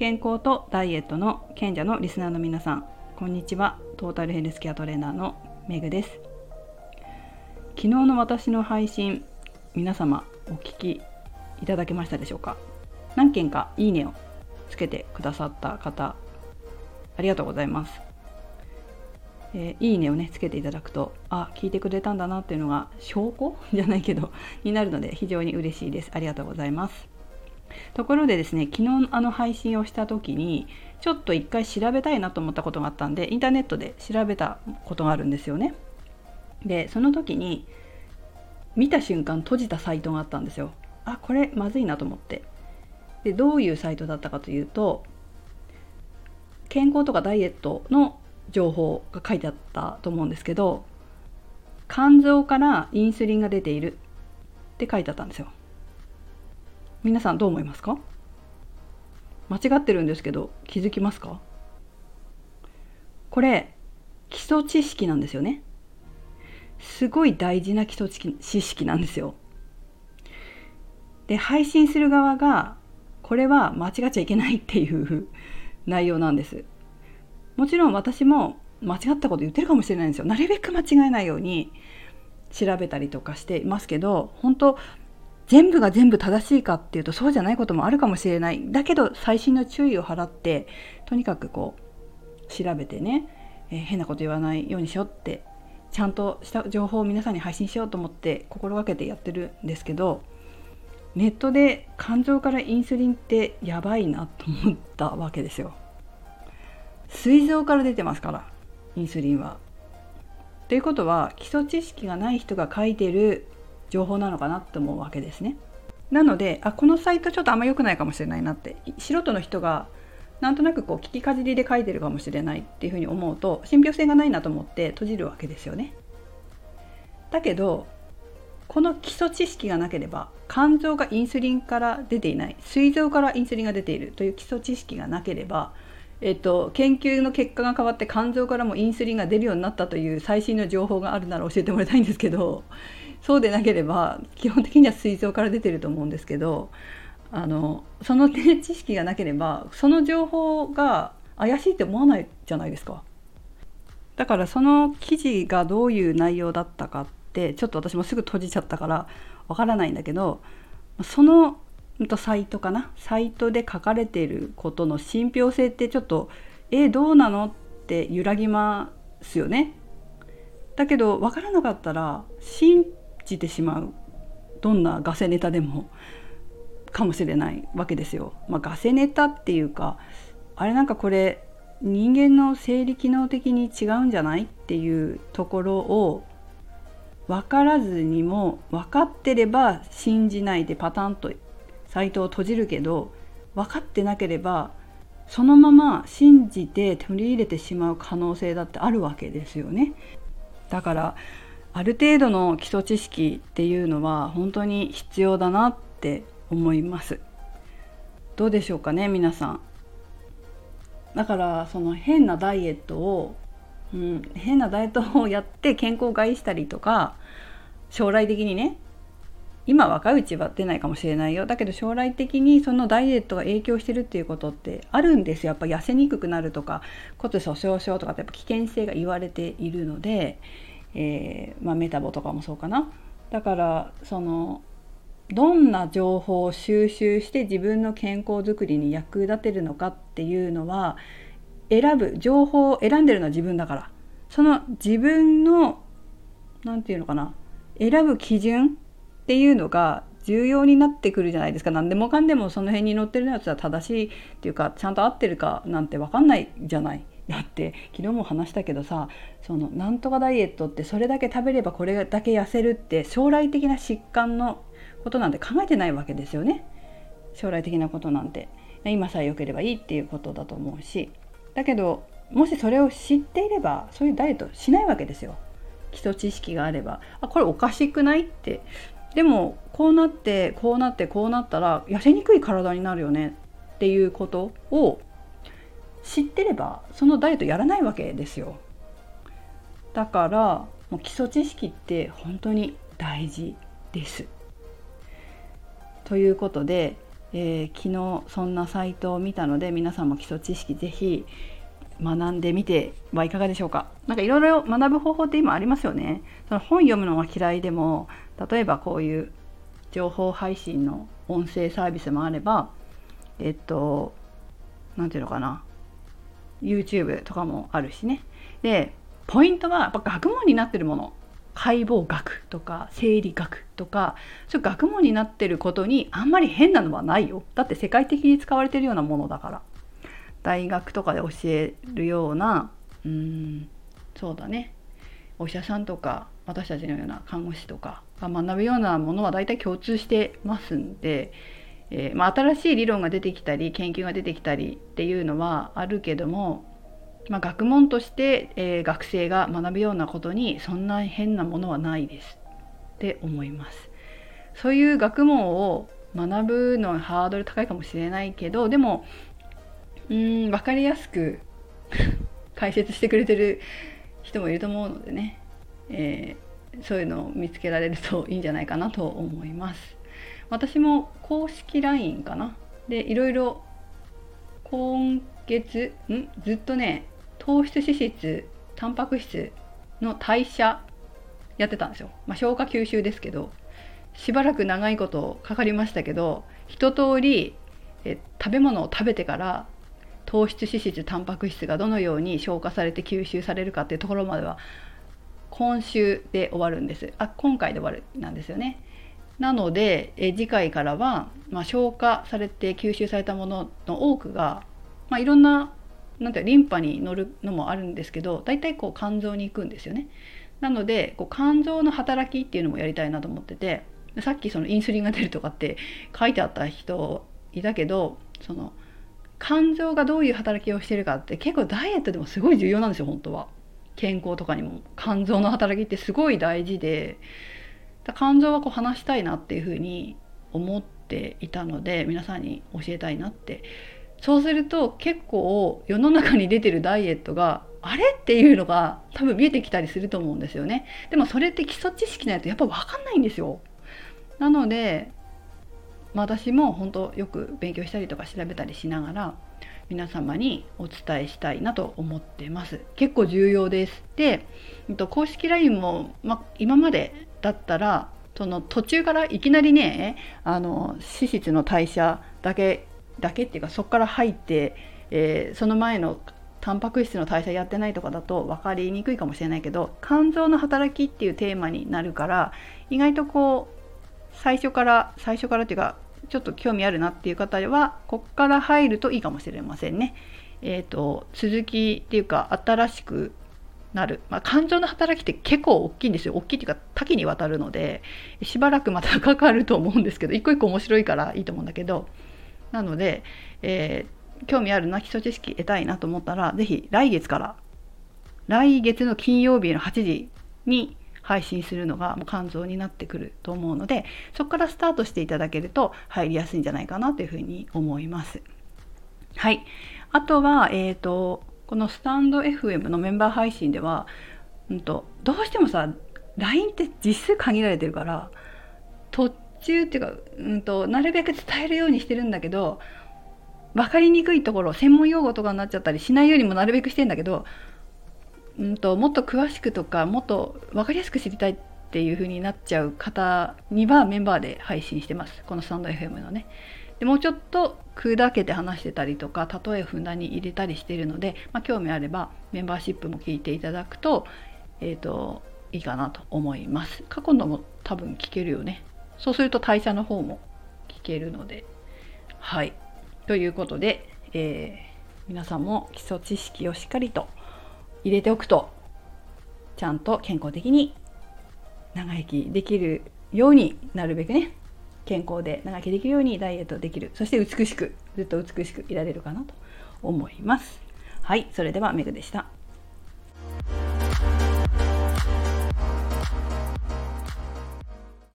健康とダイエットの賢者のリスナーの皆さんこんにちは。トータルヘルスケアトレーナーのメグです。昨日の私の配信皆様お聞きいただけましたでしょうか？何件かいいねをつけてくださった方ありがとうございます。えー、いいねをねつけていただくとあ聞いてくれたんだなっていうのが証拠？じゃないけどになるので非常に嬉しいです。ありがとうございます。ところでですね昨日あの配信をした時にちょっと一回調べたいなと思ったことがあったんでインターネットで調べたことがあるんですよね。でその時に見た瞬間閉じたサイトがあったんですよ。あこれまずいなと思って。でどういうサイトだったかというと健康とかダイエットの情報が書いてあったと思うんですけど肝臓からインスリンが出ているって書いてあったんですよ。皆さんどう思いますか？間違ってるんですけど気づきますか？これ基礎知識なんですよね。すごい大事な基礎知識なんですよ。で配信する側がこれは間違っちゃいけないっていう 内容なんです。もちろん私も間違ったこと言ってるかもしれないんですよ。なるべく間違えないように調べたりとかしていますけど本当全部が全部正しいかっていうとそうじゃないこともあるかもしれないだけど細心の注意を払ってとにかくこう調べてね、えー、変なこと言わないようにしようってちゃんとした情報を皆さんに配信しようと思って心がけてやってるんですけどネットで肝臓からインスリンってやばいなと思ったわけですよ。膵臓から出てますからインスリンは。ということは基礎知識がない人が書いてる情報なのかなって思うわけですね。なのであこのサイトちょっとあんま良くないかもしれないなって素人の人がなんとなくこう聞きかじりで書いてるかもしれないっていうふうに思うと信憑性がないなと思って閉じるわけですよね。だけどこの基礎知識がなければ肝臓がインスリンから出ていない膵臓からインスリンが出ているという基礎知識がなければえっと、研究の結果が変わって肝臓からもインスリンが出るようになったという最新の情報があるなら教えてもらいたいんですけどそうでなければ基本的には膵臓から出てると思うんですけどあのその知識がなければその情報が怪しいって思わないじゃないですか。だからその記事がどういう内容だったかってちょっと私もすぐ閉じちゃったからわからないんだけどそのサイトかな？サイトで書かれていることの信憑性ってちょっとえ、どうなの？って揺らぎますよね。だけど分からなかったら信じてしまうどんなガセネタでもかもしれないわけですよ。まあ、ガセネタっていうかあれなんかこれ人間の生理機能的に違うんじゃないっていうところを分からずにも分かってれば信じないでパタンとサイトを閉じるけど分かってなければそのまま信じて取り入れてしまう可能性だってあるわけですよね。だからある程度の基礎知識っていうのは本当に必要だなって思います。どうでしょうかね皆さん。だからその変なダイエットを、うん、変なダイエットをやって健康を害したりとか将来的にね今若いうちは出ないかもしれないよだけど将来的にそのダイエットが影響してるっていうことってあるんですよやっぱ痩せにくくなるとか骨粗しょう症とかってやっぱ危険性が言われているので、えー、まあ、メタボとかもそうかな。だからそのどんな情報を収集して自分の健康づくりに役立てるのかっていうのは選ぶ情報を選んでるのは自分だから。その自分の何て言うのかな。選ぶ基準っていうのが重要になってくるじゃないですか。何でもかんでもその辺に載ってるやつは正しいっていうかちゃんと合ってるかなんて分かんないじゃない。だって昨日も話したけどさそのなんとかダイエットってそれだけ食べればこれだけ痩せるって将来的な疾患のことなんて考えてないわけですよね。将来的なことなんて。今さえ良ければいいっていうことだと思うし。だけどもしそれを知っていればそういうダイエットしないわけですよ。基礎知識があれば。あこれおかしくないって。でもこうなってこうなってこうなったら痩せにくい体になるよねっていうことを知ってればそのダイエットやらないわけですよ。だからもう基礎知識って本当に大事です。ということでえー、昨日そんなサイトを見たので皆さんも基礎知識ぜひ学んでみてはいかがでしょうか。何かいろいろ学ぶ方法って今ありますよね。その本読むのが嫌いでも例えばこういう情報配信の音声サービスもあればえっと何て言うのかな。YouTube とかもあるしね。でポイントはやっぱ学問になってるもの。解剖学とか生理学とかそういう学問になってることにあんまり変なのはないよ。だって世界的に使われてるようなものだから。大学とかで教えるようなうーんそうだね。お医者さんとか私たちのような看護師とかが学ぶようなものは大体共通してますんで、えー、まあ、新しい理論が出てきたり研究が出てきたりっていうのはあるけども、まあ、学問として、えー、学生が学ぶようなことにそんな変なものはないですって思います。そういう学問を学ぶのはハードル高いかもしれないけどでもうん分かりやすく 解説してくれてる人もいると思うのでね、えー、そういうのを見つけられるといいんじゃないかなと思います。私も公式 LINE かな。でいろいろ今月ん？ずっとね糖質脂質タンパク質の代謝やってたんですよ、まあ、消化吸収ですけどしばらく長いことかかりましたけど一通りえ食べ物を食べてから糖質脂質タンパク質がどのように消化されて吸収されるかっていうところまでは今週で終わるんです。あ今回で終わるなんですよね。なのでえ次回からは、まあ、消化されて吸収されたものの多くが、まあ、いろんななんてリンパに乗るのもあるんですけど大体こう肝臓に行くんですよね。なのでこう肝臓の働きっていうのもやりたいなと思っててさっきそのインスリンが出るとかって書いてあった人いたけどその肝臓がどういう働きをしてるかって結構ダイエットでもすごい重要なんですよ本当は健康とかにも肝臓の働きってすごい大事で肝臓はこう話したいなっていうふうに思っていたので皆さんに教えたいなって。そうすると結構世の中に出てるダイエットがあれっていうのが多分見えてきたりすると思うんですよね。でもそれって基礎知識ないとやっぱ分かんないんですよ。なのでまあ、私も本当よく勉強したりとか調べたりしながら皆様にお伝えしたいなと思ってます。結構重要です。で公式 LINE も、まあ、今までだったらその途中からいきなりねあの脂質の代謝だけだけっていうかそこから入って、えー、その前のタンパク質の代謝やってないとかだと分かりにくいかもしれないけど肝臓の働きっていうテーマになるから意外とこう最初から最初からっていうかちょっと興味あるなっていう方はこっから入るといいかもしれませんね。えーと、続きっていうか新しくなる、まあ、肝臓の働きって結構大きいんですよ。大きいっていうか多岐にわたるのでしばらくまたかかると思うんですけど一個一個面白いからいいと思うんだけど。なので、えー、興味あるな基礎知識得たいなと思ったら是非来月から来月の金曜日の8時に配信するのがもう肝臓になってくると思うのでそこからスタートしていただけると入りやすいんじゃないかなというふうに思います。はい、あとは、えーと、このスタンド FM のメンバー配信では、うんと、どうしてもさ LINE って実数限られてるから途中っていうか、うんと、なるべく伝えるようにしてるんだけど分かりにくいところ専門用語とかになっちゃったりしないようにもなるべくしてんだけどうんと、もっと詳しくとかもっと分かりやすく知りたいっていう風になっちゃう方にはメンバーで配信してますこのスタンド FM のね。でもうちょっと砕けて話してたりとか例えをふんだんに入れたりしているので、まあ、興味あればメンバーシップも聞いていただくと,、えーと、いいかなと思います。過去のも多分聞けるよね。そうすると代謝の方も聞けるので。はい。ということで、えー、皆さんも基礎知識をしっかりと入れておくとちゃんと健康的に長生きできるようになるべくね健康で長生きできるようにダイエットできる。そして美しくずっと美しくいられるかなと思います。はいそれではメグでした。